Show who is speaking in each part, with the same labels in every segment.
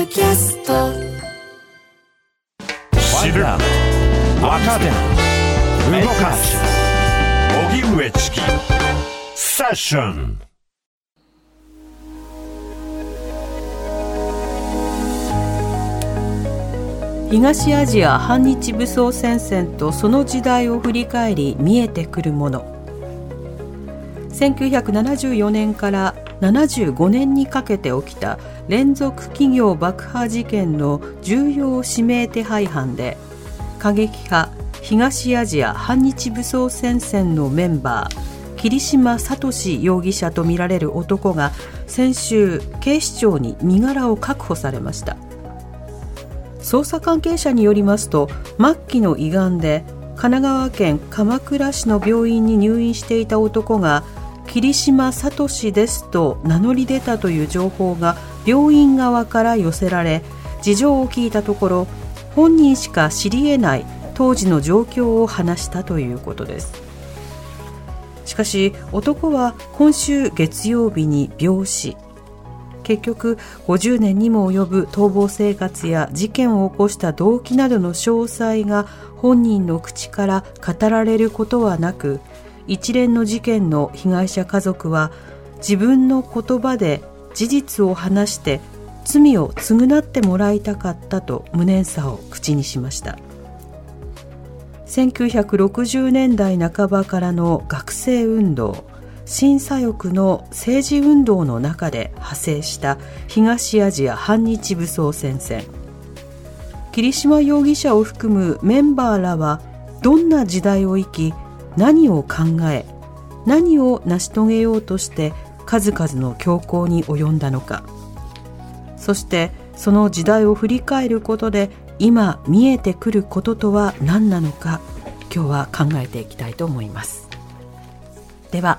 Speaker 1: ドキャスト。
Speaker 2: 知る若手動かす。荻上チキ。セッション。
Speaker 3: 東アジア反日武装戦線とその時代を振り返り見えてくるもの。1974年から75年にかけて起きた連続企業爆破事件の重要指名手配犯で過激派東アジア反日武装戦線のメンバー桐島聡容疑者とみられる男が先週警視庁に身柄を確保されました。捜査関係者によりますと末期の胃がんで神奈川県鎌倉市の病院に入院していた男が桐島聡ですと名乗り出たという情報が病院側から寄せられ事情を聞いたところ本人しか知り得ない当時の状況を話したということです。しかし男は今週月曜日に病死。結局50年にも及ぶ逃亡生活や事件を起こした動機などの詳細が本人の口から語られることはなく一連の事件の被害者家族は自分の言葉で事実を話して罪を償ってもらいたかったと無念さを口にしました。1960年代半ばからの学生運動新左翼の政治運動の中で派生した東アジア反日武装戦線。桐島容疑者を含むメンバーらはどんな時代を生き何を考え何を成し遂げようとして数々の強行に及んだのか。そしてその時代を振り返ることで今見えてくることとは何なのか今日は考えていきたいと思います。では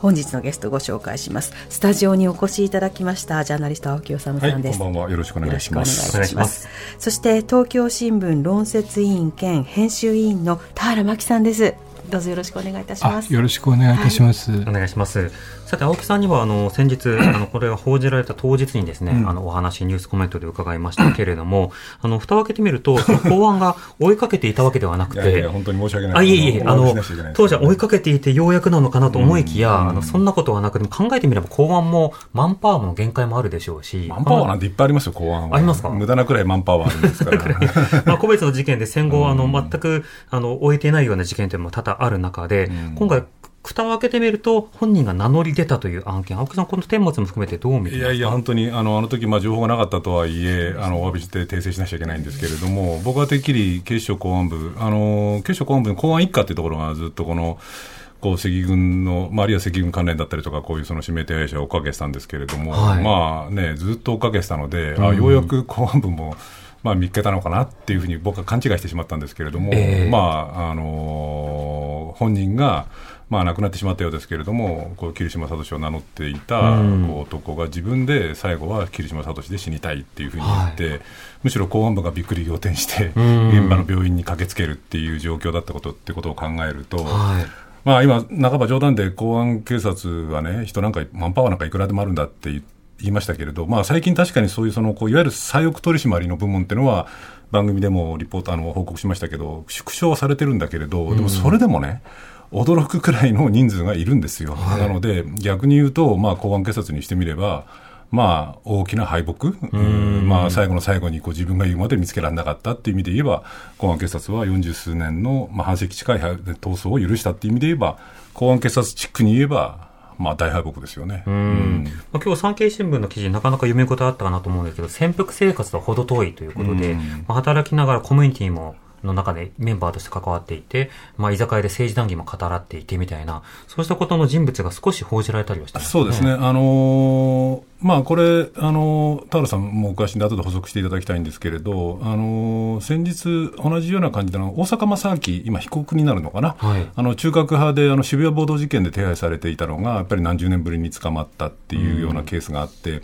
Speaker 3: 本日のゲストご紹介します。スタジオにお越しいただきましたジャーナリスト青木治さんです、
Speaker 4: はい、こんばんは。よろしくお願いします。
Speaker 3: お願いします。そして東京新聞論説委員兼編集委員の田原真紀さんですどうぞよろしくお願いいたします。
Speaker 4: よろしくお願いいたします、はい、
Speaker 5: お願いしますさて青木さんにはあの先日 あのこれが報じられた当日にですね、うん、あのお話ニュースコメントで伺いましたけれども、あの蓋を開けてみるとその法案が追いかけていたわけではなくてい
Speaker 4: やいや本当に申し訳ない。
Speaker 5: あいえいえあの当時は追いかけていてようやくなのかなと思いきや、うん、あのそんなことはなくて考えてみれば公安もマンパワーの限界もあるでしょうし
Speaker 4: マンパワーなんていっぱいありますよ公安
Speaker 5: ありますか？
Speaker 4: 無駄なくらいマンパワーあるんですから。
Speaker 5: まあ個別の事件で戦後あの全くあの終えていないような事件というのも多々ある中で、今回蓋を開けてみると、本人が名乗り出たという案件、青木さん、この顛末も含めてどう見てい
Speaker 4: やいや、本当に、あの、あの時、まあ、情報がなかったとはいえ、あの、お詫びして訂正しなきゃいけないんですけれども、僕はてっきり警視庁公安部、あの、警視庁公安部の公安一課っていうところがずっとこの、こう赤軍の、まあ、あるいは赤軍関連だったりとか、こういうその指名手配者を追っかけてたんですけれども、はい、まあね、ずっと追っかけてたので、うん、あようやく公安部も、まあ、見つけたのかなっていうふうに僕は勘違いしてしまったんですけれども、えー、まあ、あのー、本人が、まあ、亡くなってしまったようですけれども、こう桐島聡を名乗っていたこう男が自分で最後は桐島聡で死にたいっていうふうに言って、はい、むしろ公安部がびっくり仰天して、現場の病院に駆けつけるっていう状況だったことってことを考えると、はい、まあ、今、半ば冗談で公安警察はね、人なんか、マンパワーなんかいくらでもあるんだって言いましたけれど、まあ、最近確かにそういうそのこういわゆる左翼取締りの部門っていうのは、番組でもリポーターの報告しましたけど、縮小はされてるんだけれど、でもそれでもね、うん驚くくらいの人数がいるんですよ。はい、なので、逆に言うと、まあ、公安警察にしてみれば、まあ、大きな敗北、まあ、最後の最後にこう自分が言うまで見つけられなかったっていう意味で言えば、公安警察は40数年の、まあ、半世紀近い闘争を許したっていう意味で言えば、公安警察チックに言えば、まあ、大敗北ですよね。うん。
Speaker 5: まあ、今日産経新聞の記事、なかなか読み応えあったかなと思うんですけど、潜伏生活とは程遠いということで、まあ、働きながらコミュニティもの中でメンバーとして関わっていて、まあ、居酒屋で政治談義も語らっていてみたいな、そうしたことの人物が少し報じられたりはしてます、ね、
Speaker 4: そうですね。あのー、まあ、これ、あのー、田原さんもお詳しいんで、後で補足していただきたいんですけれど、あのー、先日、同じような感じでの、大阪正明、今、被告になるのかな、はい、あの中核派であの渋谷暴動事件で手配されていたのが、やっぱり何十年ぶりに捕まったっていうようなケースがあって、うん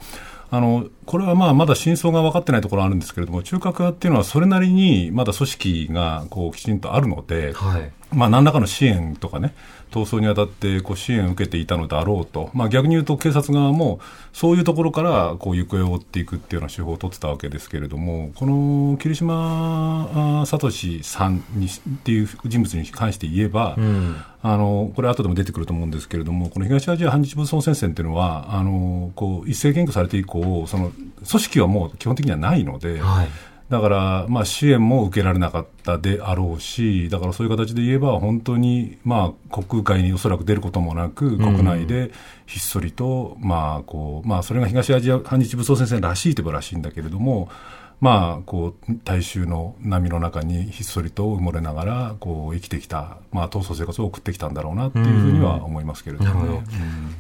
Speaker 4: あのこれはまあまだ真相が分かってないところあるんですけれども、中核派っていうのは、それなりにまだ組織がこうきちんとあるので、はい、まあ何らかの支援とかね、逃走にあたってこう支援を受けていたのだろうと、まあ、逆に言うと警察側もそういうところからこう行方を追っていくっていうような手法を取ってたわけですけれどもこの桐島聡さんにっていう人物に関して言えば、うん、あのこれ後でも出てくると思うんですけれどもこの東アジア反日武装戦線っていうのはあのこう一斉検挙されて以降その組織はもう基本的にはないので。はいだから、まあ、支援も受けられなかったであろうし、だからそういう形で言えば、本当に、まあ、国空会におそらく出ることもなく、国内でひっそりと、まあ、こう、まあ、それが東アジア反日武装戦線らしいといえばらしいんだけれども、まあ、こう、大衆の波の中にひっそりと埋もれながら、こう、生きてきた、まあ、闘争生活を送ってきたんだろうなっていうふうには思いますけれども、ね、なるほど。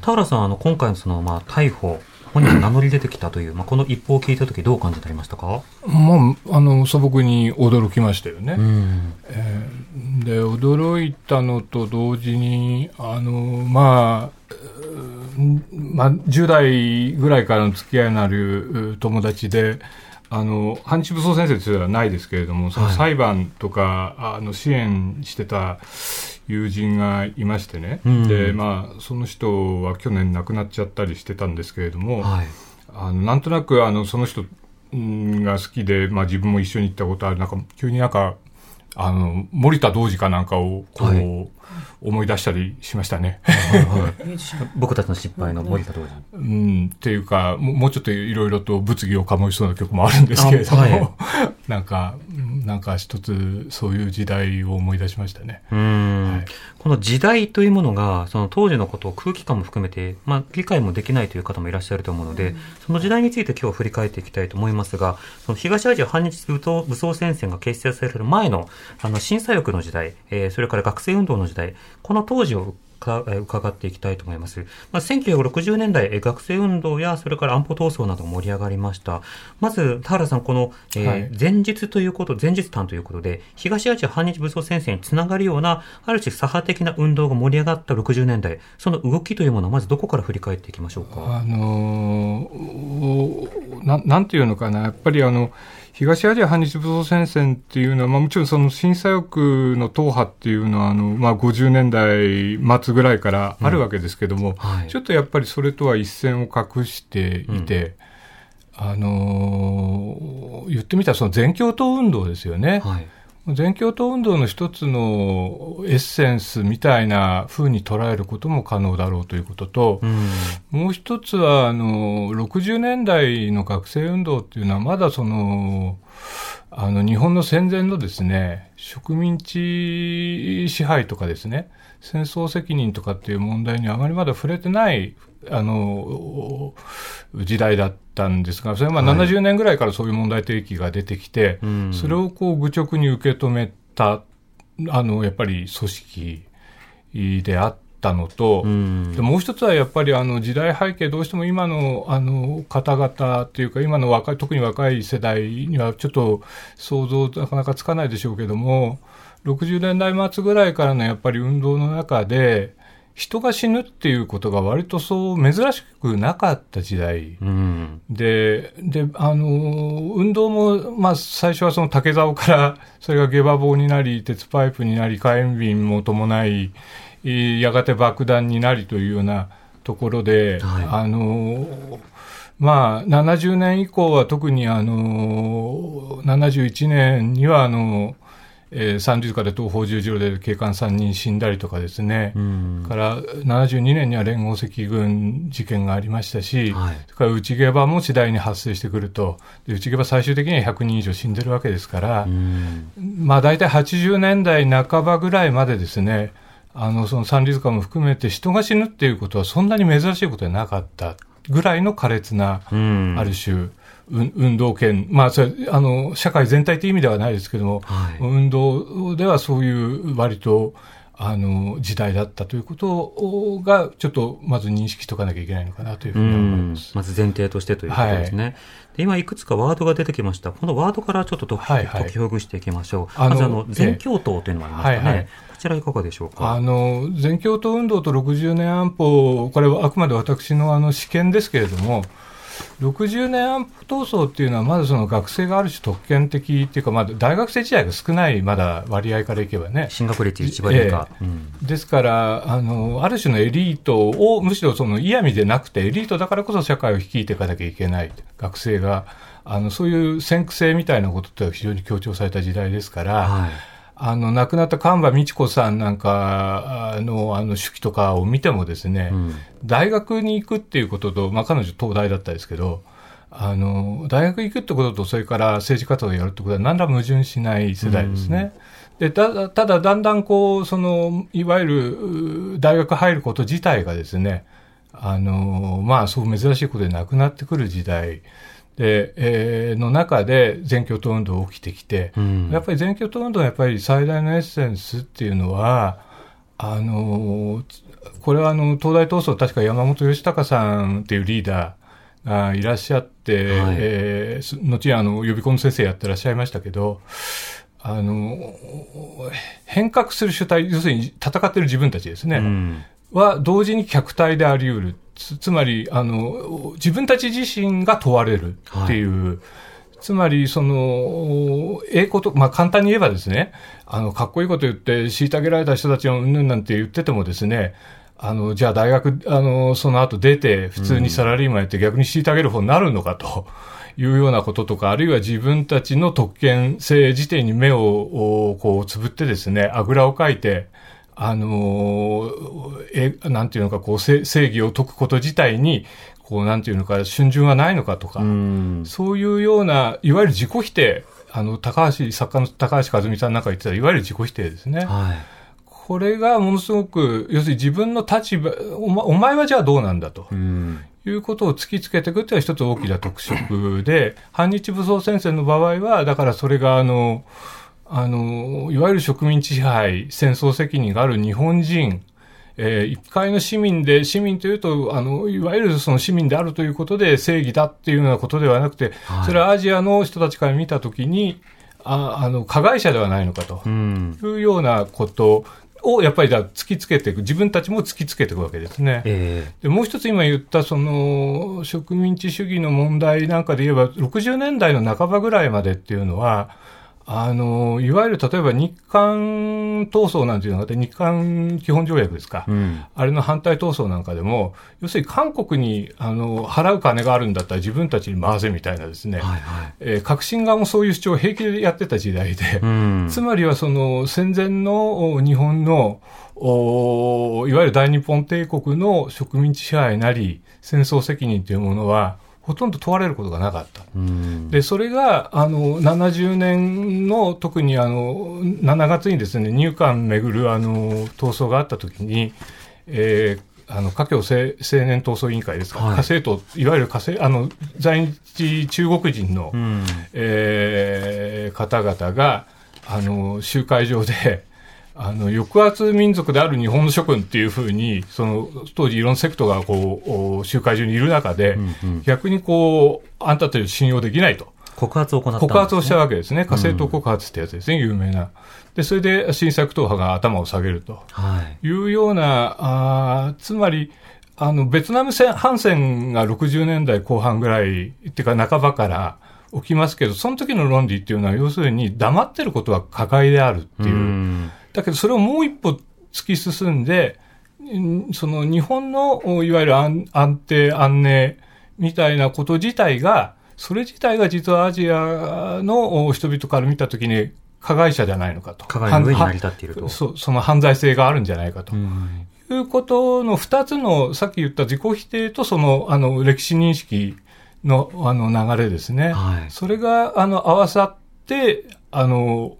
Speaker 5: 田原さん、あの、今回のその、まあ、逮捕、本人が名乗り出てきたという、まあ、この一報を聞いたとき、どう感じてありましたか、
Speaker 1: まあ、あの素朴に驚きましたよね。えー、で驚いたのと同時にあの、まあまあ、10代ぐらいからの付き合いのある友達で、あの、反日武装戦線ではないですけれども、その裁判とか、はい、あの、支援してた友人がいましてね、うん、でまあ、その人は去年亡くなっちゃったりしてたんですけれども、はい、あのなんとなくあのその人が好きで、まあ、自分も一緒に行ったことあるなんか急になんかあの森田童子かなんかをこう、はい、思い出したりしましたね。
Speaker 5: 僕たちの失敗の森田童子。
Speaker 1: うん、っていうかも、もうちょっといろいろと物議を醸しそうな曲もあるんですけれども、はい、なんか、なんか一つそういう時代を思い出しましたね。
Speaker 5: はい、この時代というものが、その当時のことを空気感も含めて、まあ、理解もできないという方もいらっしゃると思うので、その時代について今日振り返っていきたいと思いますが、その東アジア反日武装戦線が結成される前の、あの、審査欲の時代、えー、それから学生運動の時代、この当時をか伺っていきたいと思います。まあ、1960年代、学生運動や、それから安保闘争など盛り上がりました。まず、田原さん、この、えーはい、前日ということ、前日譚ということで、東アジア反日武装戦線につながるような、ある種左派的な運動が盛り上がった60年代、その動きというものは、まずどこから振り返っていきましょうか？
Speaker 1: あのー、ななんていうのかな、やっぱりあの、東アジア反日武装戦線っていうのは、まあ、もちろんその震災翼の党派っていうのはあの、まあ、50年代末ぐらいからあるわけですけども、うんはい、ちょっとやっぱりそれとは一線を画していて、うん、あのー、言ってみたらその全共闘運動ですよね。はい全共闘運動の一つのエッセンスみたいな風に捉えることも可能だろうということと、うん、もう一つはあの60年代の学生運動っていうのはまだそのあの日本の戦前のですね植民地支配とかですね戦争責任とかっていう問題にあまりまだ触れてないあの時代だったんですが、それはまあ70年ぐらいからそういう問題提起が出てきて、はい、それをこう愚直に受け止めた、あのやっぱり組織であったのと、でもう一つはやっぱりあの時代背景、どうしても今のあの方々っていうか、今の若い、特に若い世代にはちょっと想像なかなかつかないでしょうけども、60年代末ぐらいからのやっぱり運動の中で、人が死ぬっていうことが割とそう珍しくなかった時代、うん、でであの運動も、まあ、最初はその竹竿から それが下馬棒になり鉄パイプになり火炎瓶も伴いやがて爆弾になりというようなところで、はい、あのまあ、70年以降は特にあの71年にはあのえー、三十日で東方十字路で警官3人死んだりとかですね、うん、から72年には連合赤軍事件がありましたし、はい、それから内下馬も次第に発生してくると、で内下馬最終的には100人以上死んでるわけですから、うん、まあ大体80年代半ばぐらいまでですね、あのその三里塚も含めて人が死ぬっていうことはそんなに珍しいことはなかったぐらいの苛烈な、うん、ある種、運動権、まあそれあの、社会全体という意味ではないですけども、はい、運動ではそういう割と、あの時代だったということが、ちょっとまず認識しておかなきゃいけないのかなというふうに思います。
Speaker 5: まず前提としてということですね。はい、で今、いくつかワードが出てきました。このワードからちょっと解き,、はいはい、解きほぐしていきましょう。まずあの、全共闘というのもありましたね。はいはい、こちらいかがでしょうか？
Speaker 1: あの、全共闘運動と60年安保、これはあくまで私のあの試験ですけれども、60年安保闘争っていうのは、まずその学生がある種特権的っていうか、まだ大学生時代が少ない、まだ割合からいけばね。
Speaker 5: 進学率一番以下、
Speaker 1: ええですからあの、ある種のエリートを、むしろその嫌味でなくて、エリートだからこそ社会を率いていかなきゃいけない、学生が、あのそういう先駆性みたいなことって非常に強調された時代ですから。
Speaker 5: はい
Speaker 1: あの、亡くなった神場美智子さんなんかの、あの、手記とかを見てもですね、
Speaker 5: うん
Speaker 1: 大学に行くっていうことと、まあ、彼女東大だったですけど、あの、大学行くってことと、それから政治活動をやるってことは何ら矛盾しない世代ですね。で、ただ、ただ、だんだんこう、その、いわゆる、う大学入ること自体がですね、あの、まあ、そう珍しいことでなくなってくる時代で、えーの中で全共闘運動起きてきて、
Speaker 5: うん
Speaker 1: やっぱり全共闘運動のやっぱり最大のエッセンスっていうのは、あのこれはあの東大闘争、確か山本義孝さんっていうリーダーがいらっしゃって、
Speaker 5: はい
Speaker 1: えーす後にあの予備校の先生やってらっしゃいましたけど、あの変革する主体、要するに戦ってる自分たちですね。
Speaker 5: うん
Speaker 1: は同時に客体であり得る。つつまり、あの、自分たち自身が問われるっていう、つまり、その、ええこと、まあ簡単に言えばですね、あの、かっこいいこと言って、虐げられた人たちのうんぬんなんて言っててもですね、あの、じゃあ大学、あの、その後出て、普通にサラリーマンやって逆に虐げる方になるのかと。いうようなこととか、あるいは自分たちの特権性自体に目をおこうつぶってですね、あぐらをかいて、あのーえ、なんていうのか、こう、せ正義を解くこと自体に、こう、なんていうのか、春巡はないのかとか、
Speaker 5: うん
Speaker 1: そういうような、いわゆる自己否定、あの、高橋、作家の高橋和美さんなんか言ってた、いわゆる自己否定ですね。
Speaker 5: はい
Speaker 1: これがものすごく、要するに自分の立場、お前お前はじゃあどうなんだと。
Speaker 5: うん
Speaker 1: いうことを突きつけていくというのは一つ大きな特色で、反日武装戦線の場合は、だからそれがあの、あの、いわゆる植民地支配、戦争責任がある日本人、えー一介の市民で、市民というと、あの、いわゆるその市民であるということで正義だっていうようなことではなくて、
Speaker 5: はい。
Speaker 1: それはアジアの人たちから見たときに、ああの、加害者ではないのかと。
Speaker 5: うん。
Speaker 1: いうようなことを、やっぱりだ突きつけていく、自分たちも突きつけていくわけですね。
Speaker 5: え
Speaker 1: でもう一つ今言ったその植民地主義の問題なんかで言えば60年代の半ばぐらいまでっていうのはあのいわゆる例えば日韓闘争なんていうのがあって日韓基本条約ですか、
Speaker 5: えうん。
Speaker 1: あれの反対闘争なんかでも要するに韓国にあの払う金があるんだったら自分たちに回せみたいなですね、
Speaker 5: はいはい。
Speaker 1: えー革新側もそういう主張を平気でやってた時代で、
Speaker 5: うん。
Speaker 1: つまりはその戦前のお日本のおいわゆる大日本帝国の植民地支配なり戦争責任というものはほとんど問われることがなかった。
Speaker 5: うん。
Speaker 1: で、それが、あの、70年の、特にあの、7月にですね、入管めぐる、あの、闘争があったときに、えーあの、華僑青青年闘争委員会ですか、
Speaker 5: はい。
Speaker 1: 火星党、いわゆる火星、あの、在日中国人の、
Speaker 5: うん。
Speaker 1: えー方々が、あの、集会場で、あの、抑圧民族である日本の諸君っていうふうに、その、当時いろんなセクトがこう、お集会中にいる中で、
Speaker 5: うんうん
Speaker 1: 逆にこう、あんたたちを信用できないと。
Speaker 5: 告発を行ったんですね
Speaker 1: 告発をしたわけですね。火星島告発ってやつですね、有名な。で、それで新作党派が頭を下げると
Speaker 5: はい
Speaker 1: いうような、あーつまり、あの、ベトナム戦反戦が60年代後半ぐらい、っていうか半ばから起きますけど、その時の論理っていうのは、要するに黙ってることは加害であるっていう。
Speaker 5: ん
Speaker 1: だけど、それをもう一歩突き進んで、んその日本の、おいわゆる安安定、安寧みたいなこと自体が、それ自体が実はアジアのお人々から見たときに加害者じゃないのかと。
Speaker 5: 加害の上に成り立っていると
Speaker 1: はそう、その犯罪性があるんじゃないかと。
Speaker 5: うん
Speaker 1: いうことの二つの、さっき言った自己否定とその、あの、歴史認識の、あの、流れですね。
Speaker 5: はい
Speaker 1: それが、あの、合わさって、あの、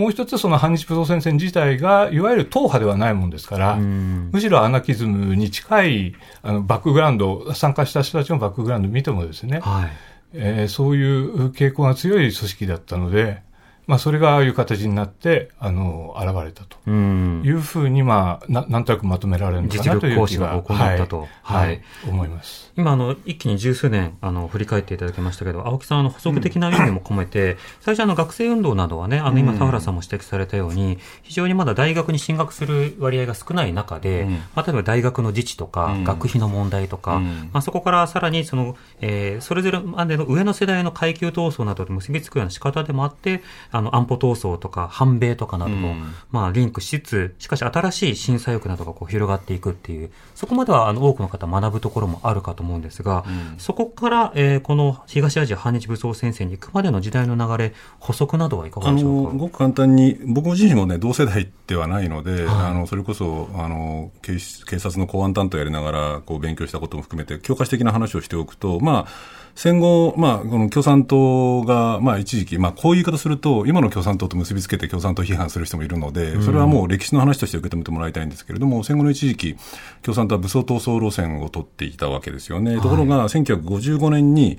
Speaker 1: もう一つその反日武装戦線自体が、いわゆる党派ではないもんですから、
Speaker 5: うん。
Speaker 1: むしろアナキズムに近い、あの、バックグラウンド、参加した人たちのバックグラウンドを見てもですね、
Speaker 5: はい。
Speaker 1: えーそういう傾向が強い組織だったので、まあ、それがああいう形になって、あの、現れたと。
Speaker 5: うん。
Speaker 1: いうふうに、まあ、ななんとなくまとめられるのかなという気
Speaker 5: 実力行使が行ったと。
Speaker 1: はい、
Speaker 5: はい。
Speaker 1: はい。思います。
Speaker 5: 今あの、一気に十数年あの振り返っていただきましたけど、青木さん、あの補足的な意味も込めて、最初、あの学生運動などはね、あの今、田原さんも指摘されたように、非常にまだ大学に進学する割合が少ない中で、
Speaker 4: うん。
Speaker 5: まあ、例えば大学の自治とか、
Speaker 4: うん。
Speaker 5: 学費の問題とか、
Speaker 4: うん。
Speaker 5: まあ、そこからさらにその、えーそれぞれまでの上の世代の階級闘争などと結びつくような仕方でもあって、あの安保闘争とか反米とかなども、
Speaker 4: うん。
Speaker 5: まあ、リンクしつつ、しかし新しい審査欲などがこう広がっていくっていう、そこまではあの多くの方学ぶところもあるかと思うんですが、そこから、えーこの東アジア反日武装戦線に行くまでの時代の流れ、補足などはいかが
Speaker 4: あ
Speaker 5: でしょうか？
Speaker 4: のごく簡単に、僕自身もね、同世代ではないので、
Speaker 5: はい。
Speaker 4: あのそれこそあの警視警察の公安担当やりながらこう勉強したことも含めて、教科書的な話をしておくと、まあ、戦後、まあ、この共産党が、まあ、一時期、まあ、こういう言い方すると、今の共産党と結びつけて共産党批判する人もいるので、それはもう歴史の話として受け止めてもらいたいんですけれども、戦後の一時期、共産党は武装闘争路線を取っていたわけですよね。ところが、1955年に、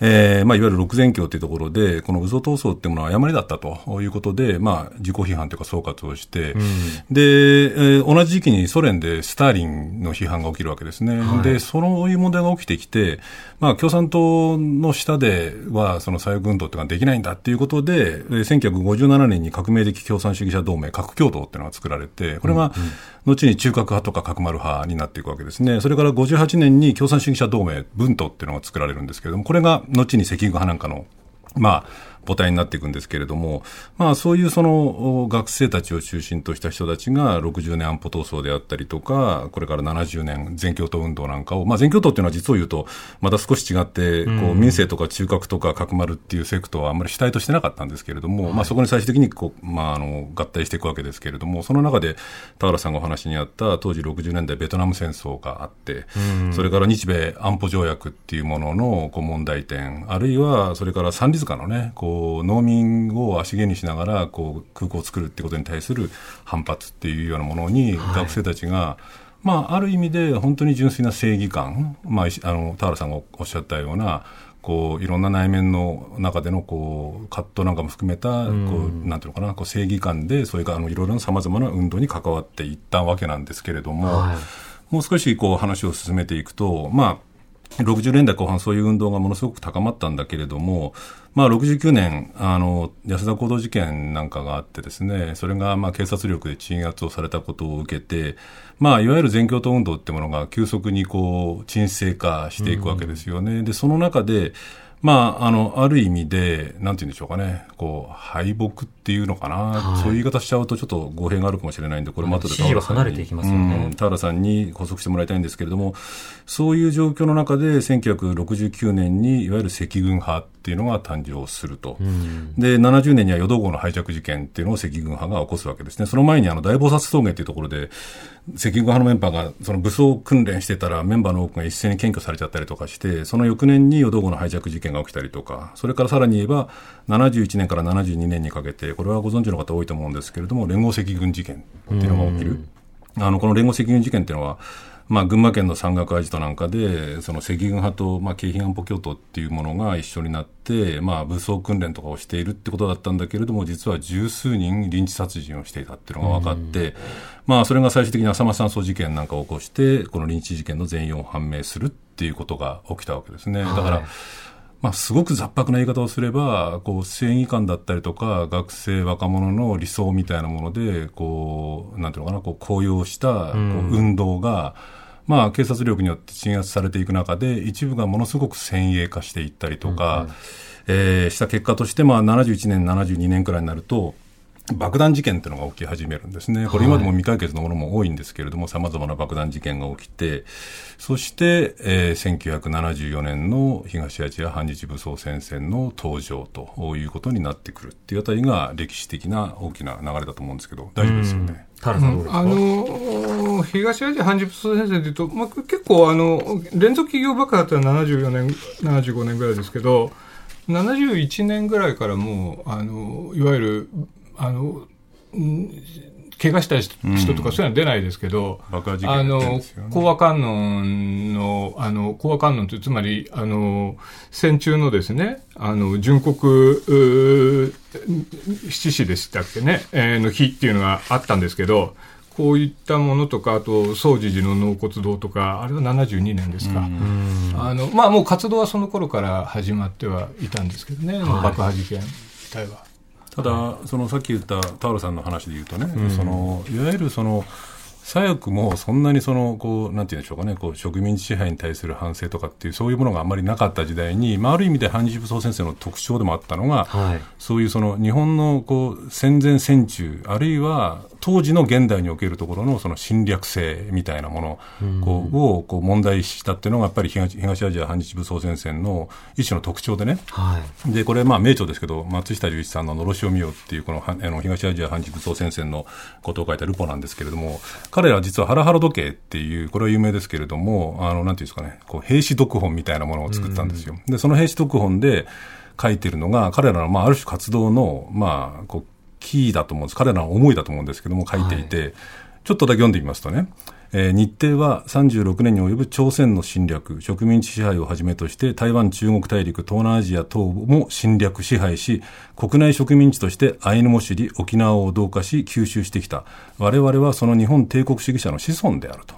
Speaker 4: えーまあ、いわゆる六全教というところで、この武装闘争っていうものは誤りだったということで、まあ、自己批判というか総括をして、で、えー同じ時期にソ連でスターリンの批判が起きるわけですね。で、そういう問題が起きてきて、まあ、共産党の下では、その左翼運動っていうのはできないんだっていうことで、えー1957年に革命的共産主義者同盟、核共同っていうのが作られて、これが、後に中核派とか核丸派になっていくわけですね。それから58年に共産主義者同盟、文党っていうのが作られるんですけれども、これが後に赤軍派なんかの、まあ、母体になっていくんですけれども、まあ、そういうそのお学生たちを中心とした人たちが60年安保闘争であったりとか、これから70年全共闘運動なんかを、まあ、全共闘っていうのは実を言うと、また少し違って、こう、民政とか中核とか核丸っていうセクトはあんまり主体としてなかったんですけれども、まあ、そこに最終的にこう、まあ、あの、合体していくわけですけれども、その中で、田原さんがお話にあった当時60年代ベトナム戦争があって、それから日米安保条約っていうもののこう問題点、あるいはそれから三里塚のね、こう農民を足毛にしながらこう空港を作るってことに対する反発っていうようなものに学生たちが、まあ、ある意味で本当に純粋な正義感、まあ、あの田原さんがおっしゃったような、こういろんな内面の中でのこう葛藤なんかも含めた、こうなんていうのかな、こう正義感で、それからあのいろいろなさまざまな運動に関わっていったわけなんですけれども、
Speaker 5: はい。
Speaker 4: もう少しこう話を進めていくと、まあ、60年代後半そういう運動がものすごく高まったんだけれども、まあ、69年、あの、安田行動事件なんかがあってですね、それがまあ警察力で鎮圧をされたことを受けて、まあ、いわゆる全共闘運動ってものが急速にこう、沈静化していくわけですよね。で、その中で、まあ、あの、ある意味で、なんて言うんでしょうかね、こう、敗北っていうのかな、
Speaker 5: はい。
Speaker 4: そういう言い方しちゃうとちょっと語弊があるかもしれないんで、これも後で
Speaker 5: 支持は離れていきますよね。
Speaker 4: うん。田原さんに補足してもらいたいんですけれども、そういう状況の中で、1969年にいわゆる赤軍派っていうのが誕生すると。で、70年には淀号のハイジャック事件っていうのを赤軍派が起こすわけですね。その前にあの大菩薩峠っていうところで、赤軍派のメンバーがその武装訓練してたらメンバーの多くが一斉に検挙されちゃったりとかして、その翌年に淀号のハイジャック事件が起きたりとか、それからさらに言えば、71年から72年にかけて、これはご存知の方多いと思うんですけれども、連合赤軍事件っていうのが起きる。あの、この連合赤軍事件っていうのは、まあ、群馬県の山岳アジトなんかで、その赤軍派と、まあ、京浜安保共闘っていうものが一緒になって、まあ、武装訓練とかをしているってことだったんだけれども、実は十数人リンチ殺人をしていたっていうのが分かって、まあ、それが最終的に浅間山荘事件なんかを起こして、このリンチ事件の全容を判明するっていうことが起きたわけですね。だから、まあ、すごく雑白な言い方をすれば、こう、正義感だったりとか、学生、若者の理想みたいなもので、こう、なんていうのかな、こう、高揚した、こう、運動が、まあ、警察力によって鎮圧されていく中で、一部がものすごく先鋭化していったりとか、えーした結果として、まあ、71年、72年くらいになると、爆弾事件っていうのが起き始めるんですね。これ今でも未解決のものも多いんですけれども、様々な爆弾事件が起きて、そして、えー1974年の東アジア反日武装戦線の登場ということになってくるっていうあたりが歴史的な大きな流れだと思うんですけど、大丈夫ですよね？
Speaker 5: 田原さんどうですか、
Speaker 1: あの東アジア反日武装戦線でいうと、まあ、結構あの連続企業爆破ってのは74年75年ぐらいですけど71年ぐらいからもうあのいわゆるあのん怪我した人とかそういうのは出ないですけど、
Speaker 4: 爆破事件
Speaker 1: あの講和観音の、あの、講和観音ってつまり、あの、戦中のですね、あの、純国、七士でしたっけね、えーの日っていうのがあったんですけど、こういったものとか、あと、総持寺の納骨堂とか、あれは72年ですか。あの、まあもう活動はその頃から始まってはいたんですけどね、爆破事件自体は。
Speaker 4: ただ、そのさっき言った田原さんの話で言うとね、そのいわゆるその左翼もそんなにそのこうなんて言うんでしょうかね、こう植民地支配に対する反省とかっていうそういうものがあまりなかった時代に、まあ、ある意味で反日武装先生の特徴でもあったのが、
Speaker 5: はい。
Speaker 4: そういうその日本のこう戦前戦中、あるいは当時の現代におけるところのその侵略性みたいなものこうをこう問題視したっていうのが、やっぱり東東アジア反日武装戦線の一種の特徴でね。
Speaker 5: はい。
Speaker 4: で、これ、まあ、名著ですけど、松下隆一さんののろしを見ようっていう、この、はあの、東アジア反日武装戦線のことを書いたルポなんですけれども、彼らは実はハラハラ時計っていう、これは有名ですけれども、あの、なんていうんですかね、こう、兵士読本みたいなものを作ったんですよ。で、その兵士読本で書いてるのが、彼らの、まあ、ある種活動の、まあ、こう、キーだと思うんです。彼らの思いだと思うんですけども、書いていて、ちょっとだけ読んでみますとね、えー日程は36年に及ぶ朝鮮の侵略、植民地支配をはじめとして、台湾、中国大陸、東南アジア等も侵略、支配し、国内植民地としてアイヌモシリ、沖縄を同化し、吸収してきた。我々はその日本帝国主義者の子孫であると。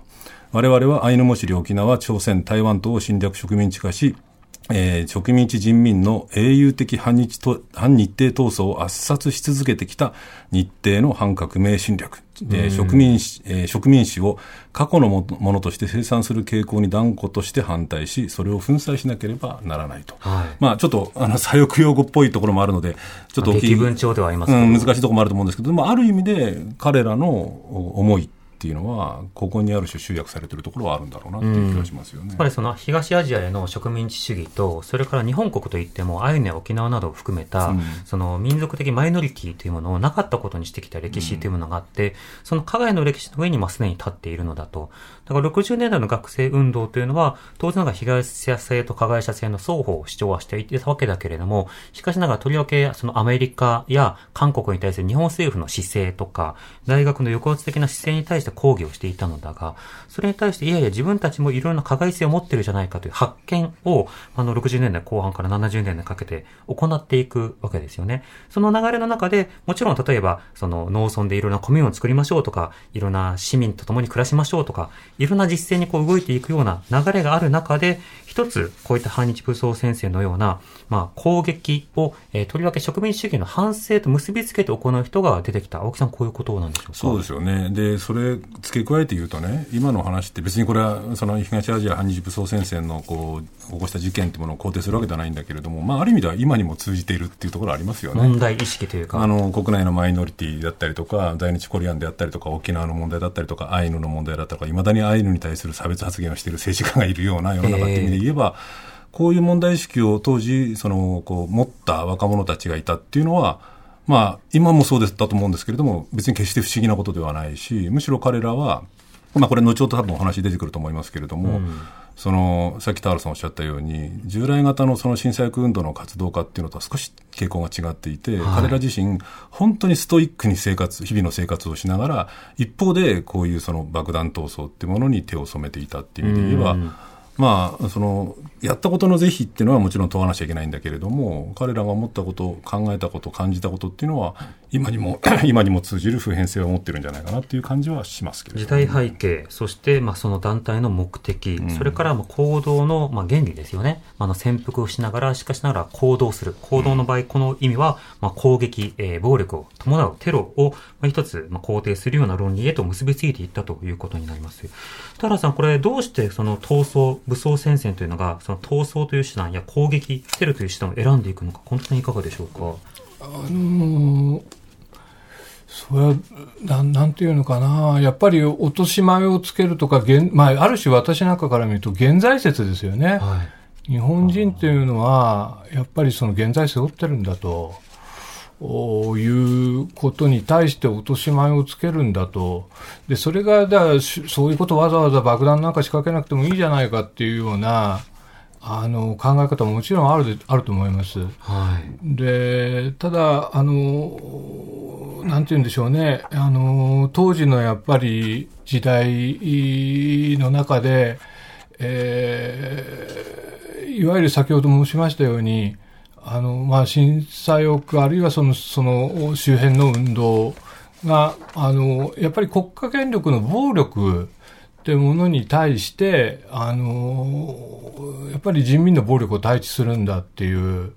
Speaker 4: 我々はアイヌモシリ、沖縄、朝鮮、台湾等を侵略植民地化し、えー植民地人民の英雄的反日と反日程闘争を圧殺し続けてきた日程の反革命侵略、えー植民史えー植民史を過去のもものとして生産する傾向に断固として反対し、それを粉砕しなければならないと。
Speaker 5: はい。
Speaker 4: まあ、ちょっと、あの、左翼用語っぽいところもあるので、ちょっと大きい
Speaker 5: 激文調ではあります
Speaker 4: 難しいところもあると思うんですけど、まあ、ある意味で彼らのお思い。っていうのは、ここにある種集約されているところはあるんだろうなっていう気がしますよね。
Speaker 5: やっぱりその東アジアへの植民地主義と、それから日本国といっても、アイヌや沖縄などを含めた、その民族的マイノリティというものをなかったことにしてきた歴史というものがあって、その加害の歴史の上にまあすでに立っているのだと。だから60年代の学生運動というのは、当然ながら被害者性と加害者性の双方を主張はしていたわけだけれども、しかしながらとりわけそのアメリカや韓国に対する日本政府の姿勢とか、大学の抑圧的な姿勢に対して抗議をしていたのだが、それに対していやいや自分たちもいろんな加害性を持ってるじゃないかという発見を、あの60年代後半から70年代にかけて行っていくわけですよね。その流れの中で、もちろん例えば、その農村でいろんなコミューンを作りましょうとか、いろんな市民と共に暮らしましょうとか、いろんな実践にこう動いていくような流れがある中で、一つ、こういった反日武装戦線のような、まあ、攻撃を、えーとりわけ植民地主義の反省と結びつけて行う人が出てきた。青木さん、こういうことなんでしょうか？
Speaker 4: そうですよね。で、それ付け加えて言うとね、今の話って別にこれはその東アジア反日武装戦線のこう起こした事件っていうものを肯定するわけではないんだけれども、まあある意味では今にも通じているっていうところはありますよね。
Speaker 5: 問題意識というか。
Speaker 4: あの国内のマイノリティだったりとか、在日コリアンであったりとか、沖縄の問題だったりとか、アイヌの問題だったりとか、いまだにアイヌに対する差別発言をしている政治家がいるような世の中っていう意味で言えば、こういう問題意識を当時そのこう持った若者たちがいたっていうのは、まあ、今もそうだったと思うんですけれども、別に決して不思議なことではないし、むしろ彼らは、まあ、これ、後ほど多分お話出てくると思いますけれども、そのさっき田原さんおっしゃったように、従来型のその震災役運動の活動家っていうのとは少し傾向が違っていて、
Speaker 5: はい。
Speaker 4: 彼ら自身、本当にストイックに生活、日々の生活をしながら、一方でこういうその爆弾闘争っていうものに手を染めていたっていう意味で言えば、
Speaker 5: うん。
Speaker 4: まあ、そのやったことの是非っていうのはもちろん問わなきゃいけないんだけれども彼らが思ったこと考えたこと感じたことっていうのは今にも 今にも通じる普遍性を持ってるんじゃないかなっていう感じはしますけれど
Speaker 5: 時代背景、そして、まあ、その団体の目的、それから、まあ、行動の、まあ、原理ですよね。あの、潜伏をしながら、しかしながら行動する。行動の場合、この意味は、まあ、攻撃、えー暴力を伴うテロを、まあ、一つ、まあ、肯定するような論理へと結びついていったということになります。田原さん、これ、どうして、その、闘争、武装戦線というのが、その、闘争という手段や攻撃、テロという手段を選んでいくのか、本当にいかがでしょうか？
Speaker 1: あのーそれはなん、なんていうのかな、やっぱり落とし前をつけるとか、現まあ、ある種私なんかから見ると、現在説ですよね。
Speaker 5: はい。
Speaker 1: 日本人っていうのは、やっぱりその現在背負ってるんだと。おいうことに対して落とし前をつけるんだと。で、それが、だそういうことわざわざ爆弾なんか仕掛けなくてもいいじゃないかっていうような、あの、考え方ももちろんあるで、あると思います。
Speaker 5: はい。
Speaker 1: で、ただ、あの、なんて言うんでしょうね、あの、当時のやっぱり時代の中で、えー、いわゆる先ほど申しましたように、あの、まあ、震災欲、あるいはその、その周辺の運動が、あの、やっぱり国家権力の暴力ってものに対して、あの、やっぱり人民の暴力を対峙するんだっていう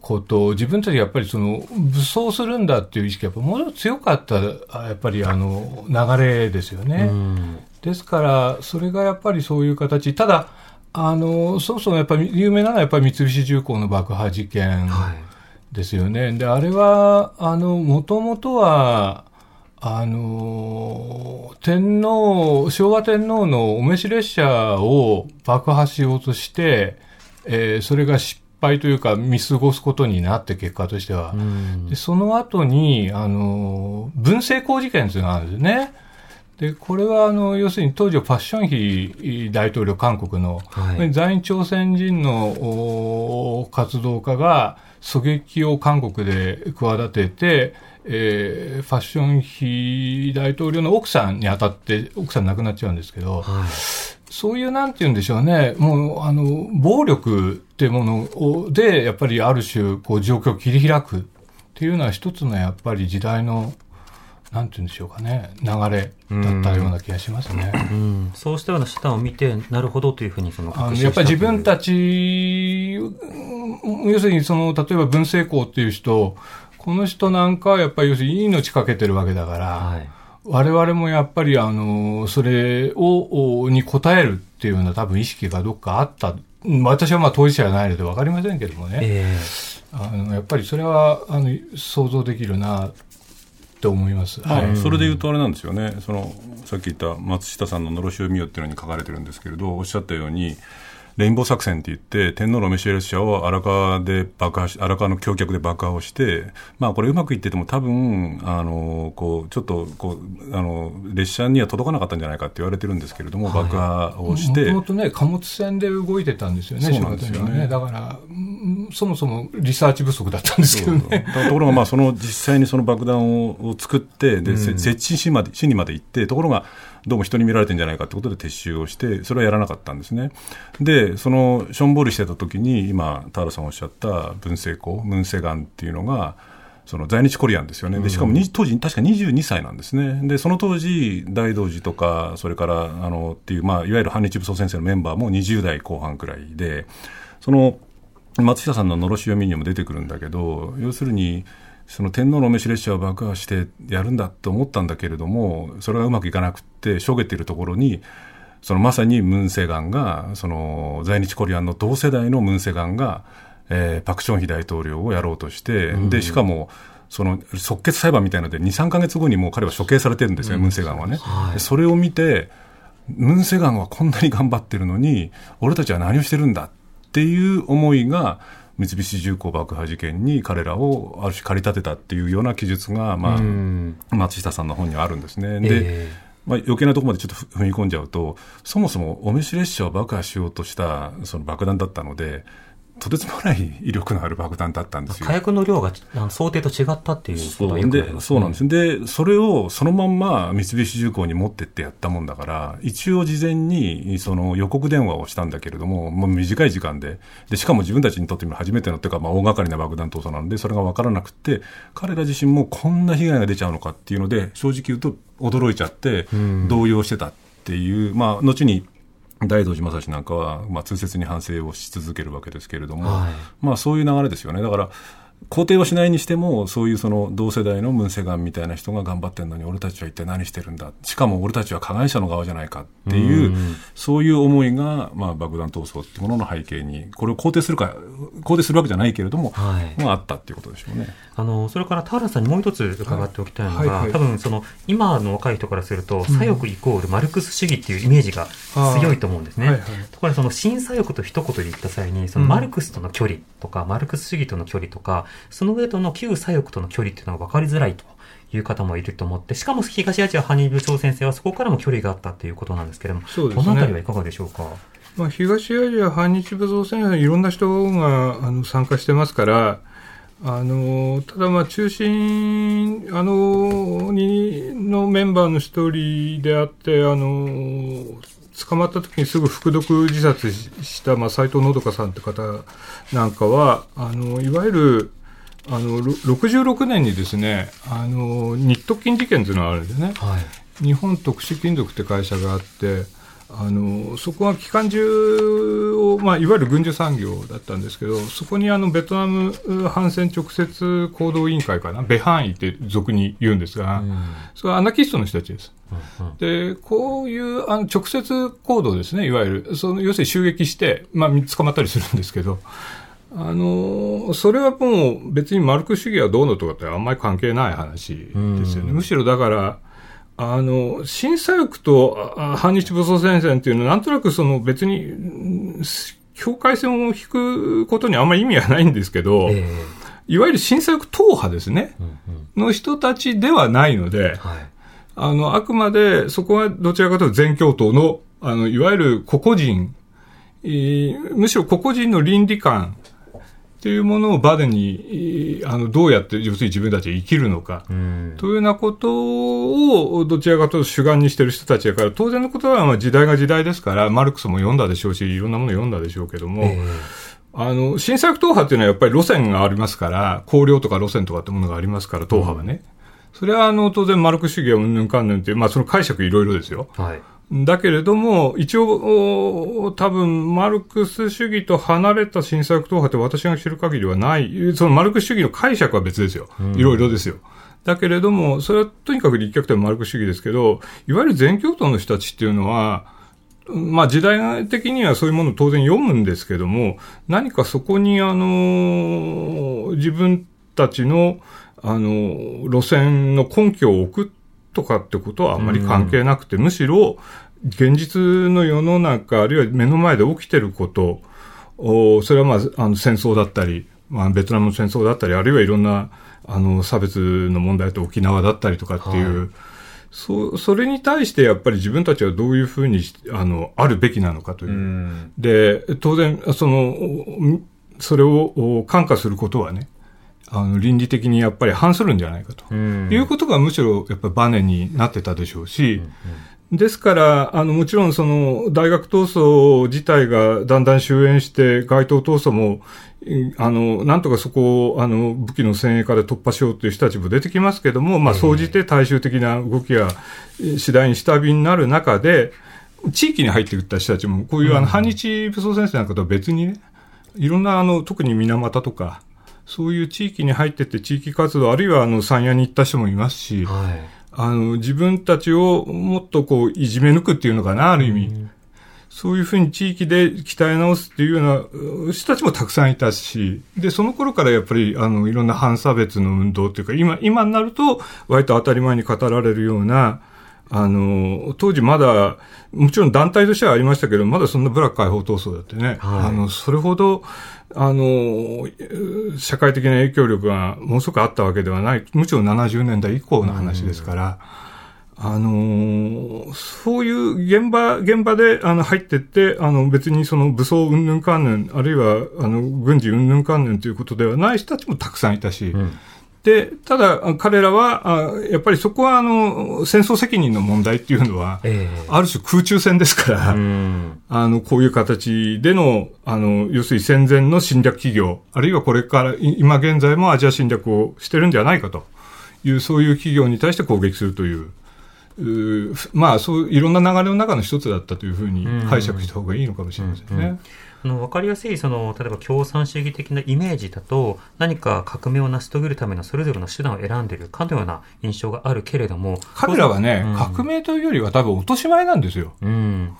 Speaker 1: ことを、自分たちやっぱりその、武装するんだっていう意識がもの強かった、やっぱりあの、流れですよね。ですから、それがやっぱりそういう形、ただ、あの、そもそもやっぱり有名なのはやっぱり三菱重工の爆破事件ですよね。はい、で、あれは、あの、もともとは、あの、天皇、昭和天皇のお召し列車を爆破しようとして、えー、それが失敗というか見過ごすことになって結果としては。でその後に、あの、文政工事件というのがあるんですね。で、これは、あの、要するに当時はファッションヒ大統領、韓国の、はい、在日朝鮮人の活動家が狙撃を韓国で企てて、えー、ファッションヒ大統領の奥さんに当たって、奥さん亡くなっちゃうんですけど、はい、そういうなんて言うんでしょうね、もう、あの、暴力っていうもので、やっぱりある種、こう、状況を切り開くっていうのは一つのやっぱり時代のなんて言うんでしょうかね、流れだったような気がしますね。
Speaker 5: うん、そうしたような手段を見て、なるほどというふうにその
Speaker 1: あのやっぱり自分たち、要するにその、例えば文政公っていう人、この人なんかはやっぱり要するに命かけてるわけだから、はい、我々もやっぱりあの、それを、に応えるっていうような多分意識がどっかあった。私はまあ当事者じゃないので分かりませんけどもね。えー、あのやっぱりそれはあの想像できるなって思います、
Speaker 4: はい、それでいうとあれなんですよね。そのさっき言った松下さんの「のろしを見よ」っていうのに書かれてるんですけれどおっしゃったようにレインボー作戦って言って、天皇の召し列車を荒川で爆破し、荒川の橋脚で爆破をして、まあこれうまくいってても多分、あの、こう、ちょっと、こう、あの、列車には届かなかったんじゃないかって言われてるんですけれども、はい、爆破をして。も
Speaker 1: ともとね、貨物船で動いてたんですよね、
Speaker 4: そうなんですよね。
Speaker 1: だから、そもそもリサーチ不足だったんですけどね。
Speaker 4: ところが、まあその実際にその爆弾を作って、で、うん、設置市まで、市にまで行って、ところが、どうも人に見られてんじゃないかってことで撤収をして、それはやらなかったんですね。で、そのしょんぼりしてた時に、今、田原さんおっしゃった文政公、ムンセガンっていうのが、その在日コリアンですよね。で、しかも当時、確か22歳なんですね。で、その当時、大道寺とか、それから、あの、っていう、まあ、いわゆる反日武装先生のメンバーも20代後半くらいで、その、松下さんののろし読みにも出てくるんだけど、要するに、その天皇のお召し列車を爆破してやるんだと思ったんだけれども、それがうまくいかなくて、しょげているところに、そのまさにムン・セガンが、その在日コリアンの同世代のムン・セガンが、えー、パク・チョンヒ大統領をやろうとして、うん、で、しかも、その即決裁判みたいなので、2、3か月後にもう彼は処刑されてるんですよ、うん、ムン・セガンはね。はい、それを見て、ムン・セガンはこんなに頑張ってるのに、俺たちは何をしてるんだっていう思いが、三菱重工爆破事件に彼らをある種駆り立てたっていうような記述が、まあ、松下さんの本にはあるんですね。で、えーまあ、余計なところまでちょっと踏み込んじゃうと、そもそもお召し列車を爆破しようとしたその爆弾だったので、とてつもない威力のある爆弾だったんですよ。
Speaker 5: 火薬の量が想定と違ったっていうことはよく、
Speaker 4: ね、そうなんです。で、それをそのまんま三菱重工に持ってってやったもんだから、一応事前にその予告電話をしたんだけれども、もう短い時間で、で、しかも自分たちにとっても初めてのっていうか、まあ大掛かりな爆弾闘争なんで、それが分からなくて、彼ら自身もこんな被害が出ちゃうのかっていうので、正直言うと驚いちゃって、動揺してたっていう、まあ、後に大道寺正史なんかは、まあ、痛切に反省をし続けるわけですけれども、はい、まあ、そういう流れですよね。だから肯定はしないにしても、そういうその同世代のムン・セガンみたいな人が頑張ってるのに、俺たちは一体何してるんだ、しかも俺たちは加害者の側じゃないかっていう、うそういう思いが、まあ、爆弾闘争ってものの背景に、これを肯定するか、肯定するわけじゃないけれども、はい、まあ、あったっていうことでしょうね。
Speaker 5: あのそれから田原さんにもう一つ伺っておきたいのが、はいはい。はい、多分その今の若い人からすると、左翼イコールマルクス主義っていうイメージが強いと思うんですね。はいはい、ところがその新左翼と一言で言った際に、そのマルクスとの距離とか、うん、マルクス主義との距離とか、その上との旧左翼との距離っていうのが分かりづらいと。いう方もいると思って、しかも東アジアハニー部長先生はそこからも距離があったということなんですけれども、そうですね、このあたりはいかがでしょうか？
Speaker 1: まあ、東アジア反日武装戦いろんな人があの参加してますから、あのただ、中心あのにのメンバーの一人であってあの捕まった時にすぐ服毒自殺した、まあ、斉藤のどかさんって方なんかはあのいわゆるあの66年にですねあの日特金事件というのがあるんですね、はい、日本特殊金属って会社があってあのそこは機関銃を、まあ、いわゆる軍需産業だったんですけどそこにあのベトナム反戦直接行動委員会かな？ベハンイって俗に言うんですが、うん、それはアナキストの人たちです。うんうん、でこういうあの直接行動ですねいわゆる。その要するに襲撃して、まあ、捕まったりするんですけどあのそれはもう別にマルク主義はどうのとかってあんまり関係ない話ですよね。むしろだからあの、新左翼と反日武装戦線っていうのは、なんとなくその別に、境界線を引くことにあんまり意味はないんですけど、えー、いわゆる新左翼党派ですね、うんうん、の人たちではないので、はい、あの、あくまでそこはどちらかというと全教党の、あの、いわゆる個々人、えー、むしろ個々人の倫理観っていうものをバデに、あの、どうやって、要するに自分たちは生きるのか、というようなことを、どちらかというと主眼にしてる人たちだから、当然のことは、まあ時代が時代ですから、マルクスも読んだでしょうし、いろんなもの読んだでしょうけども、えーあの、新作党派っていうのはやっぱり路線がありますから、綱領とか路線とかってものがありますから、党派はね。うん、それはあの、当然マルク主義はうんぬんかんぬんっていう、まあその解釈いろいろですよ。はい。だけれども、一応、多分、マルクス主義と離れた新作党派って私が知る限りはない、そのマルクス主義の解釈は別ですよ。いろいろですよ。だけれども、それはとにかく立脚点はマルクス主義ですけど、いわゆる全教徒の人たちっていうのは、まあ時代的にはそういうものを当然読むんですけども、何かそこにあの、自分たちの、あの、路線の根拠を置くとかってことはあんまり関係なくて、むしろ現実の世の中、あるいは目の前で起きてること、それはまあ、あの戦争だったり、まあ、ベトナムの戦争だったり、あるいはいろんなあの差別の問題と沖縄だったりとかっていう、はい、そそれに対してやっぱり自分たちはどういうふうにあのあるべきなのかという。で、当然、その、それを感化することはね、あの倫理的にやっぱり反するんじゃないかと、いうことがむしろやっぱりバネになってたでしょうし、ですから、あの、もちろんその、大学闘争自体がだんだん終焉して、街頭闘争も、あの、なんとかそこを、あの、武器の先鋭化で突破しようという人たちも出てきますけども、まあ、総じて大衆的な動きが次第に下火になる中で、地域に入っていった人たちも、こういうあの、反日武装戦線なんかとは別にね、いろんなあの、特に水俣とか、そういう地域に入ってって地域活動、あるいはあの山野に行った人もいますし、はい、あの自分たちをもっとこういじめ抜くっていうのかな、ある意味。うん、そういうふうに地域で鍛え直すっていうような人たちもたくさんいたし、で、その頃からやっぱり、あの、いろんな反差別の運動っていうか、今、今になると、割と当たり前に語られるような、あの、当時まだ、もちろん団体としてはありましたけど、まだそんなブラック解放闘争だってね、はい、あの、それほど、あの、社会的な影響力がものすごくあったわけではない、むしろ70年代以降の話ですから、あのそういう現場、現場で、あの、入ってって、あの、別にその武装云々関連、あるいは、あの、軍事云々関連ということではない人たちもたくさんいたし、うんで、ただ、彼らは、やっぱりそこは、あの、戦争責任の問題っていうのは、えー、ある種空中戦ですから、あの、こういう形での、あの、要するに戦前の侵略企業、あるいはこれから、今現在もアジア侵略をしてるんじゃないかという、そういう企業に対して攻撃するという、うまあ、そう、いろんな流れの中の一つだったというふうに解釈した方がいいのかもしれませんね。うんうん
Speaker 5: あの分かりやすいその例えば共産主義的なイメージだと何か革命を成し遂げるためのそれぞれの手段を選んでいるかのような印象があるけれども
Speaker 1: 彼らはね、うん、革命というよりは多分落とし前なんですよ。うん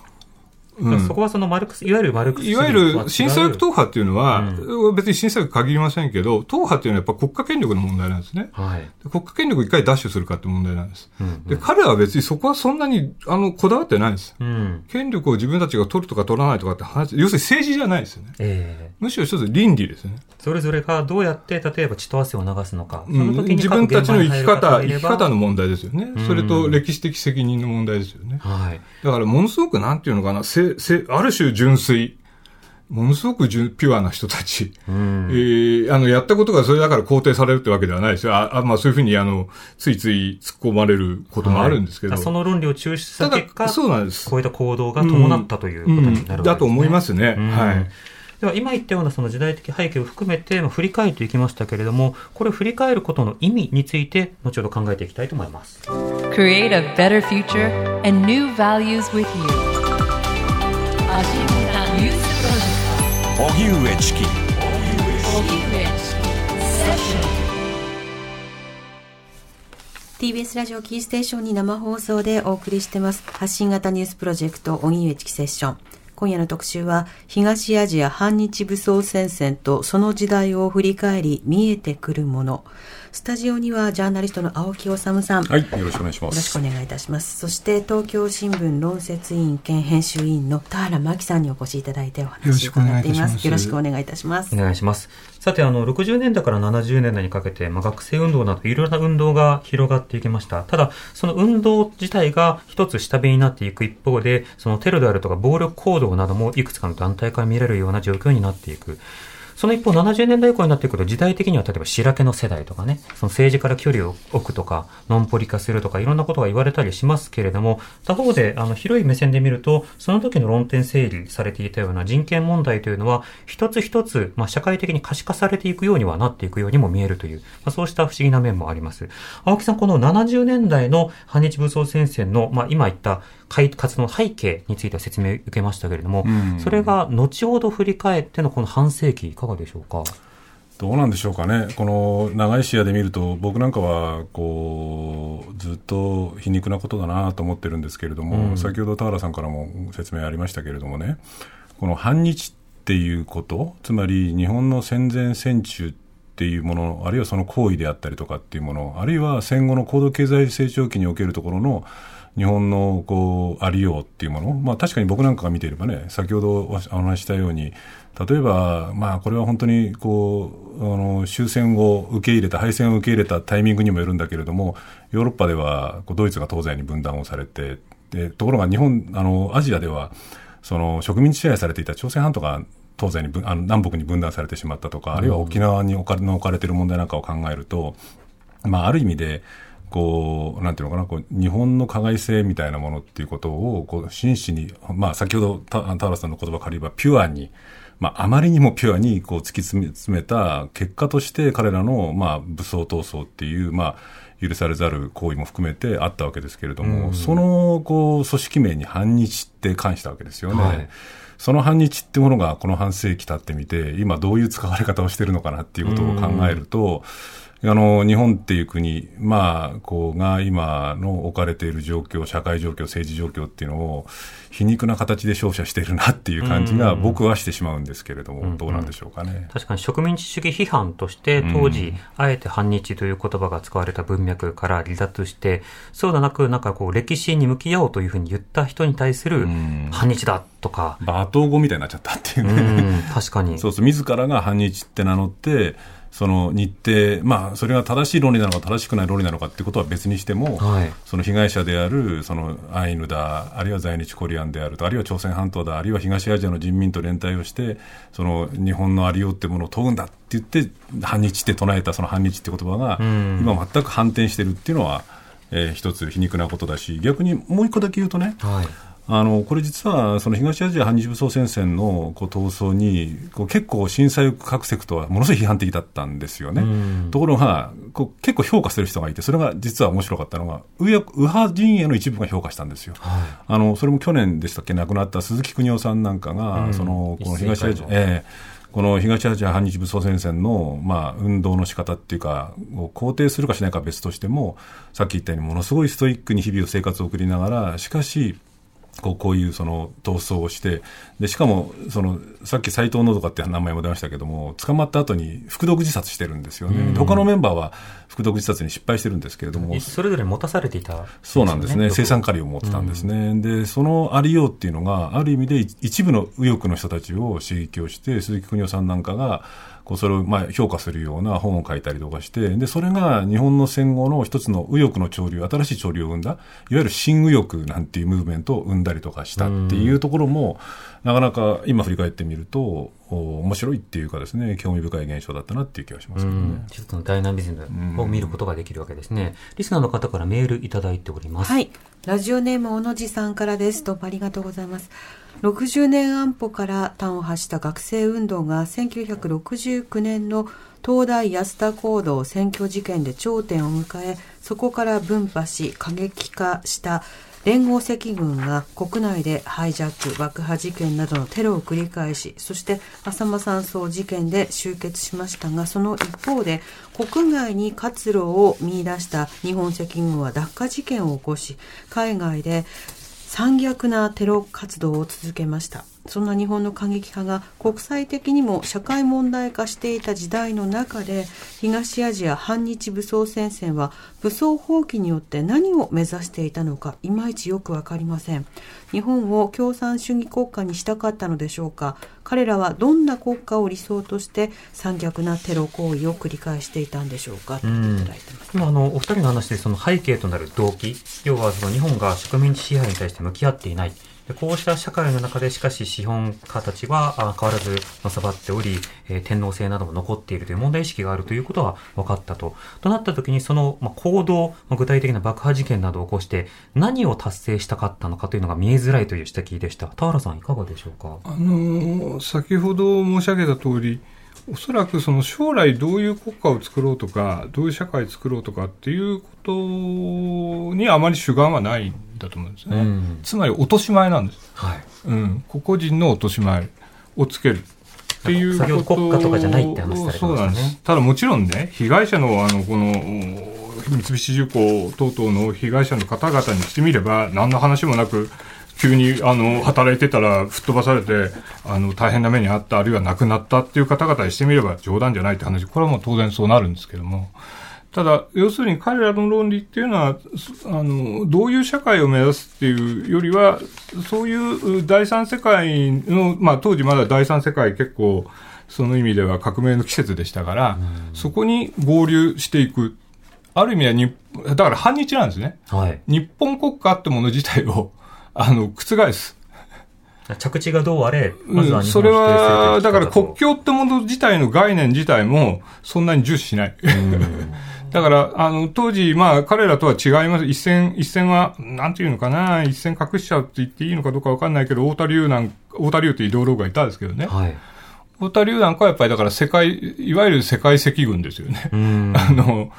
Speaker 5: うん、そこはそのマルクス、いわゆるマルクス
Speaker 1: いわゆる新左翼党派っていうのは、うん、別に新左翼限りませんけど、党派っていうのはやっぱ国家権力の問題なんですね。はい、国家権力をいかに奪取するかって問題なんです。うんうん、で、彼らは別にそこはそんなに、あの、こだわってないです。うん、権力を自分たちが取るとか取らないとかって話、要するに政治じゃないですよね。えー、むしろ一つ倫理ですね。
Speaker 5: それぞれがどうやって、例えば血と汗を流すのか。
Speaker 1: その時に自分たちの生き方、生き方の問題ですよね。それと歴史的責任の問題ですよね。はい。だからものすごくなんていうのかな、せ、せ、ある種純粋ものすごくピュアな人たち、
Speaker 5: うん
Speaker 1: えーあの、やったことがそれだから肯定されるってわけではないですよ。あ、あまあそういうふうに、あの、ついつい突っ込まれることもあるんですけど。
Speaker 5: はいその論理を抽出した結果、
Speaker 1: そうなんです。
Speaker 5: こういった行動が伴ったということになるわけです、ね
Speaker 1: だと思いますね。
Speaker 5: うん
Speaker 1: はい。
Speaker 5: では今言ったようなその時代的背景を含めてまあ振り返っていきましたけれども、これを振り返ることの意味について、後ほど考えていきたいと思います。
Speaker 6: Create a better future and new values with you. ニュースプロジェク
Speaker 2: 荻上チキ。
Speaker 6: 荻上チキ。セッション
Speaker 3: TBS ラジオキ。ーステーションに生放送でお送りしてます発信型ニュースプロジェクト荻上チキ。セッション今夜の特集は東アジア反日武装戦線とその時代を振り返り見えてくるものスタジオにはジャーナリストの青木治さん、
Speaker 4: はい、よろしくお願いしま
Speaker 3: よろしく
Speaker 4: す。
Speaker 3: お願いいたします。そして東京新聞論説委員兼編集委員の田原真紀さんにお越しいただいてお話を伺っています。よろしくお
Speaker 1: よろしくお
Speaker 3: 願いいたします
Speaker 5: お。願いします。さて、あの、60年代から70年代にかけて、まあ、学生運動などいろいろな運動が広がっていきました。ただ、その運動自体が一つ下火になっていく一方で、そのテロであるとか暴力行動などもいくつかの団体から見られるような状況になっていく。その一方、70年代以降になっていくと、時代的には例えば白毛の世代とかね、その政治から距離を置くとか、ノンポリ化するとか、いろんなことが言われたりしますけれども、他方で、あの、広い目線で見ると、その時の論点整理されていたような人権問題というのは、一つ一つ、まあ、社会的に可視化されていくようにはなっていくようにも見えるという、まあ、そうした不思議な面もあります。青木さん、この70年代の反日武装戦線の、まあ、今言った活動の背景については説明を受けましたけれども、
Speaker 4: うん。
Speaker 5: それが後ほど振り返ってのこの半世紀、いかがでしょうか？
Speaker 4: どうなんでしょうかね、この長い視野で見ると、僕なんかはこうずっと皮肉なことだなと思ってるんですけれども、
Speaker 5: うん。
Speaker 4: 先ほど田原さんからも説明ありましたけれどもね、この反日っていうこと、つまり日本の戦前戦中っていうもの、あるいはその行為であったりとかっていうもの、あるいは戦後の高度経済成長期におけるところの日本のこうありようっていうもの、まあ、確かに僕なんかが見ていればね、先ほどお話ししたように、例えば、まあ、これは本当にこうあの終戦を受け入れた、敗戦を受け入れたタイミングにもよるんだけれども、ヨーロッパではこうドイツが東西に分断をされて、でところが日本、あのアジアではその植民地支配されていた朝鮮半島が東西にあの南北に分断されてしまったとか、あるいは沖縄に置かれ置かれている問題なんかを考えると、まあ、ある意味で、こう、なんていうのかな、こう、日本の加害性みたいなものっていうことを、こう、真摯に、まあ、先ほど、た田原さんの言葉を借りれば、ピュアに、まあ、あまりにもピュアに、こう、突き詰めた結果として、彼らの、まあ、武装闘争っていう、まあ、許されざる行為も含めてあったわけですけれども、その、こう、組織名に反日って関したわけですよね。
Speaker 5: はい。
Speaker 4: その反日ってものがこの半世紀経ってみて、今どういう使われ方をしてるのかなっていうことを考えると、あの、日本っていう国、まあ、こう、が今の置かれている状況、社会状況、政治状況っていうのを、皮肉な形で照射しているなっていう感じが僕はしてしまうんですけれども、どうなんでしょうかね。
Speaker 5: 確かに植民地主義批判として当時、あえて反日という言葉が使われた文脈から離脱して、そうではなく、なんかこう歴史に向き合おうというふうに言った人に対する
Speaker 4: ん
Speaker 5: 反日だとか、
Speaker 4: 罵倒語みたいになっちゃったっていう
Speaker 5: う
Speaker 4: ね。
Speaker 5: ん、確かに。
Speaker 4: そうそう、自らが反日って名乗って、その日程、まあ、それが正しい論理なのか正しくない論理なのかっていうことは別にしても、
Speaker 5: はい
Speaker 4: その被害者である、そのアイヌだ、あるいは在日コリアンであると、あるいは朝鮮半島だ、あるいは東アジアの人民と連帯をして、その日本のありようってものを問うんだって言って、反日って唱えたその反日って言葉が、
Speaker 5: ん
Speaker 4: 今全く反転してるっていうのは、えー一つ皮肉なことだし、逆にもう一個だけ言うとね、
Speaker 5: はい。
Speaker 4: あのこれ実はその東アジア反日武装戦線のこう闘争にこう結構震災各セクトはものすごい批判的だったんですよね。
Speaker 5: うん。
Speaker 4: ところがこう結構評価する人がいてそれが実は面白かったのが右派陣営の一部が評価したんですよ。あのそれも去年でしたっけ？亡くなった鈴木邦夫さんなんかが、
Speaker 5: うん。
Speaker 4: そのこの東アジア、えこの東アジア反日武装戦線の、まあ、運動の仕方っていうか、を肯定するかしないかは別としても、さっき言ったようにものすごいストイックに日々を生活を送りながら、しかし、こうこういうその闘争をして、でしかもそのさっき斎藤のどかって名前も出ましたけども、捕まった後に服毒自殺してるんですよね、で他のメンバーは服毒自殺に失敗してるんですけれども、
Speaker 5: それぞれ持たされていた、
Speaker 4: そうなんですね、生産カリを持ってたんですね、でそのありようっていうのが、ある意味で一部の右翼の人たちを刺激をして、鈴木邦夫さんなんかが、こうそれをまあ評価するような本を書いたりとかして、で、それが日本の戦後の一つの右翼の潮流、新しい潮流を生んだ、いわゆる新右翼なんていうムーブメントを生んだりとかしたっていうところも、なかなか今振り返ってみると、お面白いっていうかですね、興味深い現象だったなっていう気がしますけどね。
Speaker 5: 一つのダイナミズムを見ることができるわけですね。リスナーの方からメールいただいております。
Speaker 3: はい。ラジオネーム小野寺さんからです。どうもありがとうございます。60年安保から端を発した学生運動が1969年の東大安田講堂選挙事件で頂点を迎え、そこから分派し過激化した連合赤軍が国内でハイジャック、爆破事件などのテロを繰り返し、そして浅間山荘事件で終結しましたが、その一方で国外に活路を見出した日本赤軍は脱火事件を起こし、海外で残虐なテロ活動を続けました。そんな日本の過激派が国際的にも社会問題化していた時代の中で東アジア反日武装戦線は武装放棄によって何を目指していたのかいまいちよくわかりません。日本を共産主義国家にしたかったのでしょうか。彼らはどんな国家を理想として残虐なテロ行為を繰り返していたんでしょうか。といただいてます。
Speaker 5: 今あのお二人の話でその背景となる動機要はその日本が植民地支配に対して向き合っていない。でこうした社会の中でしかし資本家たちは変わらずのさばっており、え天皇制なども残っているという問題意識があるということは分かったと。となった時にその、まあ、行動、まあ具体的な爆破事件などを起こして何を達成したかったのかというのが見えづらいという指摘でした。田原さんいかがでしょうか？
Speaker 1: あの先ほど申し上げた通り、おそらくその将来どういう国家を作ろうとか、どういう社会を作ろうとかっていうことにあまり主眼はないんだと思うんですね。
Speaker 5: うん
Speaker 1: つまり落とし前なんです。
Speaker 5: はい。
Speaker 1: うん。個々人の落とし前をつける。っていうこと
Speaker 5: ど国家とかじゃないって話されてましたね
Speaker 1: そうなんです。ただもちろんね、被害者のあの、この、三菱重工等々の被害者の方々にしてみれば、何の話もなく、急に、あの、働いてたら吹っ飛ばされて、あの、大変な目にあった、あるいは亡くなったっていう方々にしてみれば冗談じゃないって話、これはもう当然そうなるんですけども、ただ、要するに彼らの論理っていうのは、そあの、どういう社会を目指すっていうよりは、そういう第三世界の、まあ当時まだ第三世界結構、その意味では革命の季節でしたから、そこに合流していく。ある意味はに、だから反日なんですね。
Speaker 5: はい。
Speaker 1: 日本国家ってもの自体を、あの、覆す。
Speaker 5: 着地がどうあれ、まずは
Speaker 1: それは、だから国境ってもの自体の概念自体も、そんなに重視しない。だから、あの、当時、まあ、彼らとは違います。一線、一線は、なんていうのかな、一線隠しちゃうって言っていいのかどうかわかんないけど、太田龍なん、太田龍っていう道路がいたんですけどね。
Speaker 5: はい。
Speaker 1: 太田龍なんかはやっぱりだから世界、いわゆる世界赤軍ですよね。
Speaker 5: うん。
Speaker 1: あの、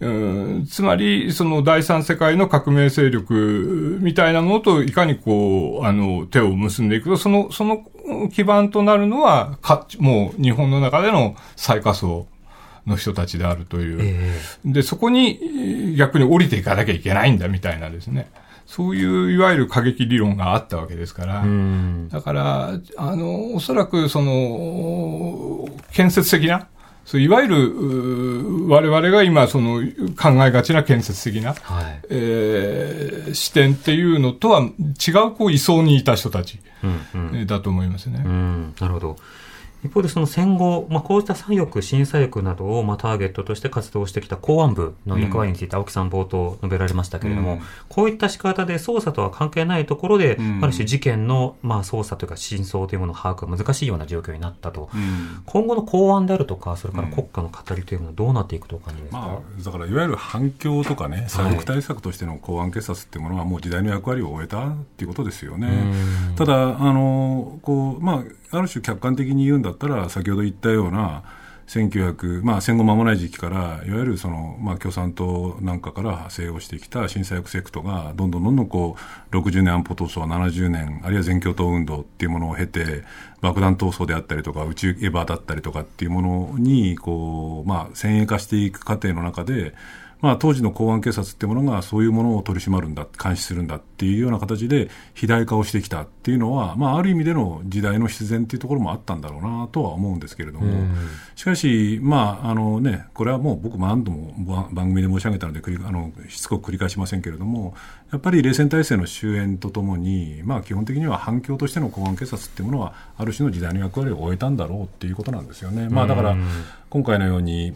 Speaker 1: うんつまり、その第三世界の革命勢力みたいなものといかにこう、あの、手を結んでいくと、その、その基盤となるのは、か、もう日本の中での最下層の人たちであるという。
Speaker 5: え
Speaker 1: で、そこにえー逆に降りていかなきゃいけないんだみたいなですね。そういう、いわゆる過激理論があったわけですから。だから、あの、おそらくその、建設的な、そういわゆる、我々が今、その、考えがちな建設的な、
Speaker 5: はい。
Speaker 1: えー視点っていうのとは違う、こう、位相にいた人たち、だと思いますね。
Speaker 5: うん、なるほど。一方でその戦後、まあ、こうした左翼、新左翼などを、まあ、ターゲットとして活動してきた公安部の役割について青木さん冒頭述べられましたけれども、
Speaker 1: うん。
Speaker 5: こういった仕方で捜査とは関係ないところで、
Speaker 1: うん。
Speaker 5: ある種事件の、まあ、捜査というか真相というものの把握が難しいような状況になったと。
Speaker 4: うん。
Speaker 5: 今後の公安であるとか、それから国家の語りというものはどうなっていくとお感じですか、
Speaker 4: まあ、だからいわゆる反響とかね、左翼対策としての公安警察っていうものは、もう時代の役割を終えたっていうことですよね。ただ、あのこうまあ、ある種客観的に言うんだったら、先ほど言ったような、1900、まあ、戦後間もない時期から、いわゆるその、まあ、共産党なんかから派生をしてきた新左翼セクトが、どんどんどんどんこう、60年安保闘争は70年、あるいは全共闘運動っていうものを経て、爆弾闘争であったりとか、宇宙エヴァだったりとかっていうものに、こう、まあ、先鋭化していく過程の中で、まあ、当時の公安警察っていうものがそういうものを取り締まるんだ、監視するんだっていうような形で肥大化をしてきたっていうのは、まあ、ある意味での時代の必然っていうところもあったんだろうなとは思うんですけれども、しかし、まああのね、これはもう僕も何度も番組で申し上げたのであの、しつこく繰り返しませんけれども、やっぱり冷戦体制の終焉とともに、まあ、基本的には反共としての公安警察っていうものは、ある種の時代の役割を終えたんだろうっていうことなんですよね。まあ、だから今回のように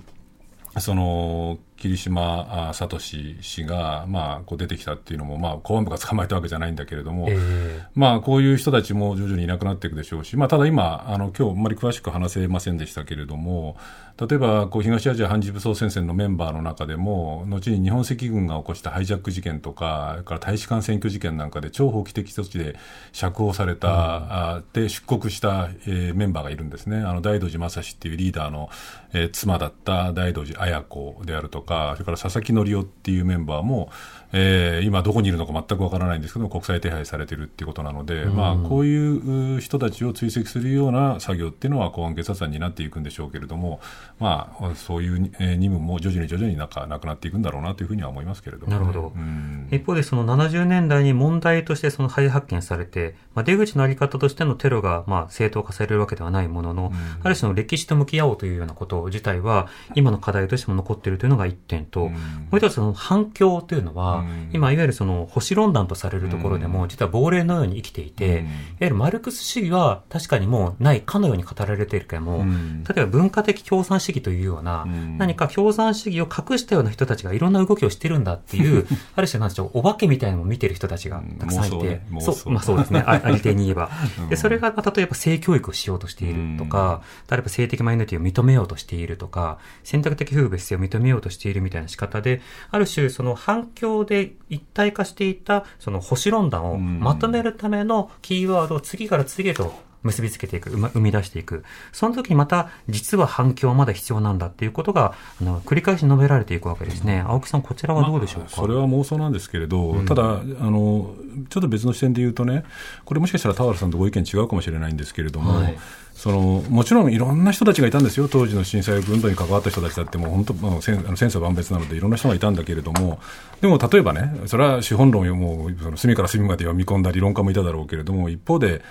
Speaker 4: その桐島聡氏が、まあ、こう出てきたっていうのも、まあ、公安部が捕まえたわけじゃないんだけれども、えー、まあ、こういう人たちも徐々にいなくなっていくでしょうし、まあ、ただ今、あの今日あんまり詳しく話せませんでしたけれども、例えばこう東アジア反日武装戦線のメンバーの中でも、後に日本赤軍が起こしたハイジャック事件とか、それから大使館選挙事件なんかで超法規的措置で釈放された、うん、で出国した、えー、メンバーがいるんですね、あの大道寺正史っていうリーダーの、えー、妻だった大道寺綾子であるとか、それから佐々木則夫っていうメンバーも、えー、今どこにいるのか全くわからないんですけど国際手配されているっていうことなので、うん、まあ、こういう人たちを追跡するような作業っていうのは公安警察官になっていくんでしょうけれども、まあ、そういう任務も徐々に徐々になんかなくなっていくんだろうなというふうには思いますけれども、
Speaker 5: ね、なるほど、うん、一方でその70年代に問題としてその再発見されて、まあ、出口のあり方としてのテロがまあ正当化されるわけではないものの、うん、ある種の歴史と向き合おうというようなこと自体は今の課題としても残っているというのが一点と、もう一つその反響というのは、今いわゆるその保守論断とされるところでも、実は亡霊のように生きていて、いわゆるマルクス主義は確かにもうないかのように語られているけども、例えば文化的共産主義というような、何か共産主義を隠したような人たちがいろんな動きをしてるんだっていう、ある種なんでしょう、お化けみたいなのを見てる人たちがたくさんいて、そう、まあそうですね、あ りていに言えば。で、それが、例えば性教育をしようとしているとか、例えば性的マイノリティを認めようとしているとか、選択的夫婦別姓を認めようとしているみたいな仕方で、ある種、その反響で一体化していたその保守論断をまとめるためのキーワードを次から次へと結びつけていく、生み出していく。その時にまた、実は反響はまだ必要なんだっていうことが、あの、繰り返し述べられていくわけですね。青木さん、こちらはどうでしょうか、
Speaker 4: まあ、それは妄想なんですけれど、うん、ただ、あの、ちょっと別の視点で言うとね、これもしかしたら田原さんとご意見違うかもしれないんですけれども、はい。そのもちろんいろんな人たちがいたんですよ、当時の震災運動に関わった人たちだって、もう本当、まあ、戦争万別なので、いろんな人がいたんだけれども、でも例えばね、それは資本論をもうその隅から隅まで読み込んだ理論家もいただろうけれども、一方で、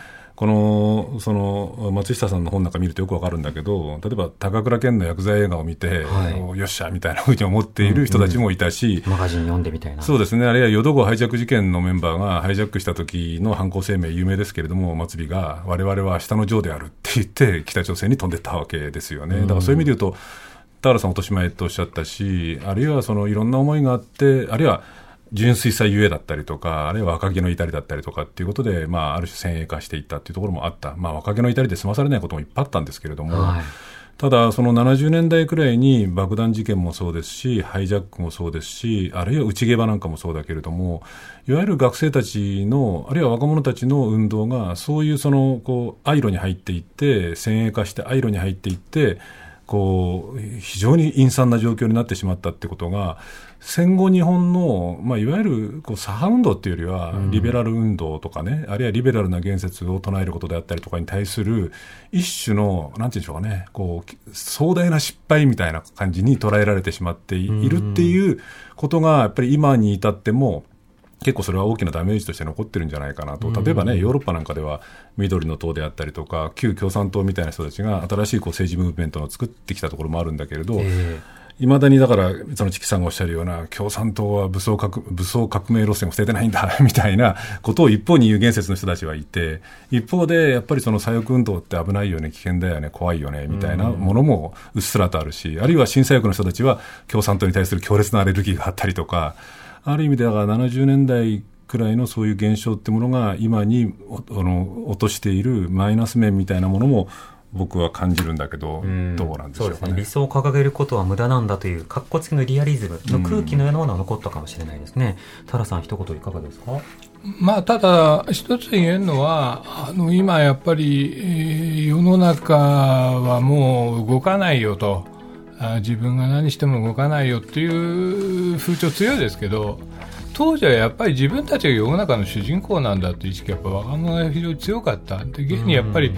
Speaker 4: このその松下さんの本なんか見るとよくわかるんだけど例えば高倉健の薬剤映画を見て、はい、よっしゃみたいなふうに思っている人たちもいたし、
Speaker 5: うん。うん、マガジン読んでみたいな。
Speaker 4: そうですね。あるいは淀号ハイジャック事件のメンバーがハイジャックした時の犯行声明有名ですけれども松尾が我々は下の城であるって言って北朝鮮に飛んでったわけですよね。だからそういう意味で言うと田原さん落とし前とおっしゃったしあるいはそのいろんな思いがあってあるいは純粋さゆえだったりとか、あるいは若気の至りだったりとかっていうことで、まあ、ある種先鋭化していったっていうところもあった。まあ、若気の至りで済まされないこともいっぱいあったんですけれども、はい、ただ、その70年代くらいに爆弾事件もそうですし、ハイジャックもそうですし、あるいは内毛場なんかもそうだけれども、いわゆる学生たちの、あるいは若者たちの運動が、そういうその、こう、アイロに入っていって、先鋭化してアイロに入っていって、こう、非常に陰惨な状況になってしまったってことが、戦後日本の、まあ、いわゆるこう左派運動っていうよりは、リベラル運動とかね、うん、あるいはリベラルな言説を唱えることであったりとかに対する、一種の、なんていうんでしょうかね、こう、壮大な失敗みたいな感じに捉えられてしまっているっていうことが、やっぱり今に至っても、結構それは大きなダメージとして残ってるんじゃないかなと、例えばね、ヨーロッパなんかでは、緑の党であったりとか、旧共産党みたいな人たちが、新しいこう政治ムーブメントを作ってきたところもあるんだけれど、えーいまだにだから、そのチキさんがおっしゃるような、共産党は武装革武装革命路線を捨ててないんだ、みたいなことを一方に言う言説の人たちはいて、一方で、やっぱりその左翼運動って危ないよね、危険だよね、怖いよね、みたいなものもうっすらとあるし、あるいは新左翼の人たちは共産党に対する強烈なアレルギーがあったりとか、ある意味でだから70年代くらいのそういう現象ってものが今にあの落としているマイナス面みたいなものも僕は感じるんだけど、どうなんでしょうかね、
Speaker 5: ね、理想を掲げることは無駄なんだという、かっこつきのリアリズムの空気のようなものが残ったかもしれないですね。タラさん、一言いかがですか？
Speaker 1: まあ、ただ、一つ言えるのは、あの今やっぱり、えー、世の中はもう動かないよと、あ自分が何しても動かないよっていう風潮強いですけど、当時はやっぱり自分たちが世の中の主人公なんだという意識がやっぱ若者が非常に強かった。で、現にやっぱり、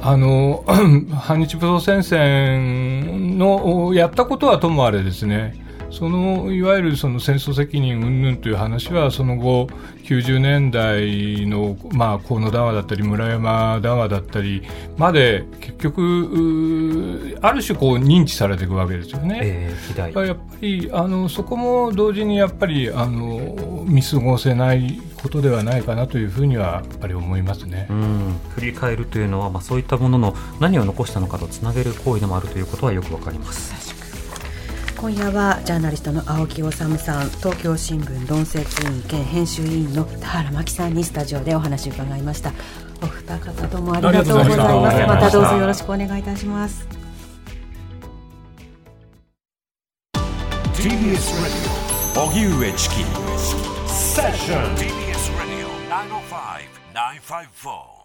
Speaker 1: あの、反日武装戦線のやったことはともあれですね、そのいわゆるその戦争責任云々という話はその後90年代の、まあ、河野談話だったり村山談話だったりまで結局ある種こう認知されていくわけですよね。
Speaker 5: えー、
Speaker 1: やっぱりあのそこも同時にやっぱりあの見過ごせないことではないかなというふうにはやっぱり思いますね。
Speaker 5: 振り返るというのは、まあ、そういったものの何を残したのかとつなげる行為でもあるということはよくわかります。
Speaker 3: 今夜はジャーナリストの青木治さん東京新聞論説委員兼編集委員の田原真紀さんにスタジオでお話を伺いました。お二方どうもありがとうございますまたどうぞよろしくお願いいたします。TBS ラディオ荻上チキセッション TBS ラディオ905-954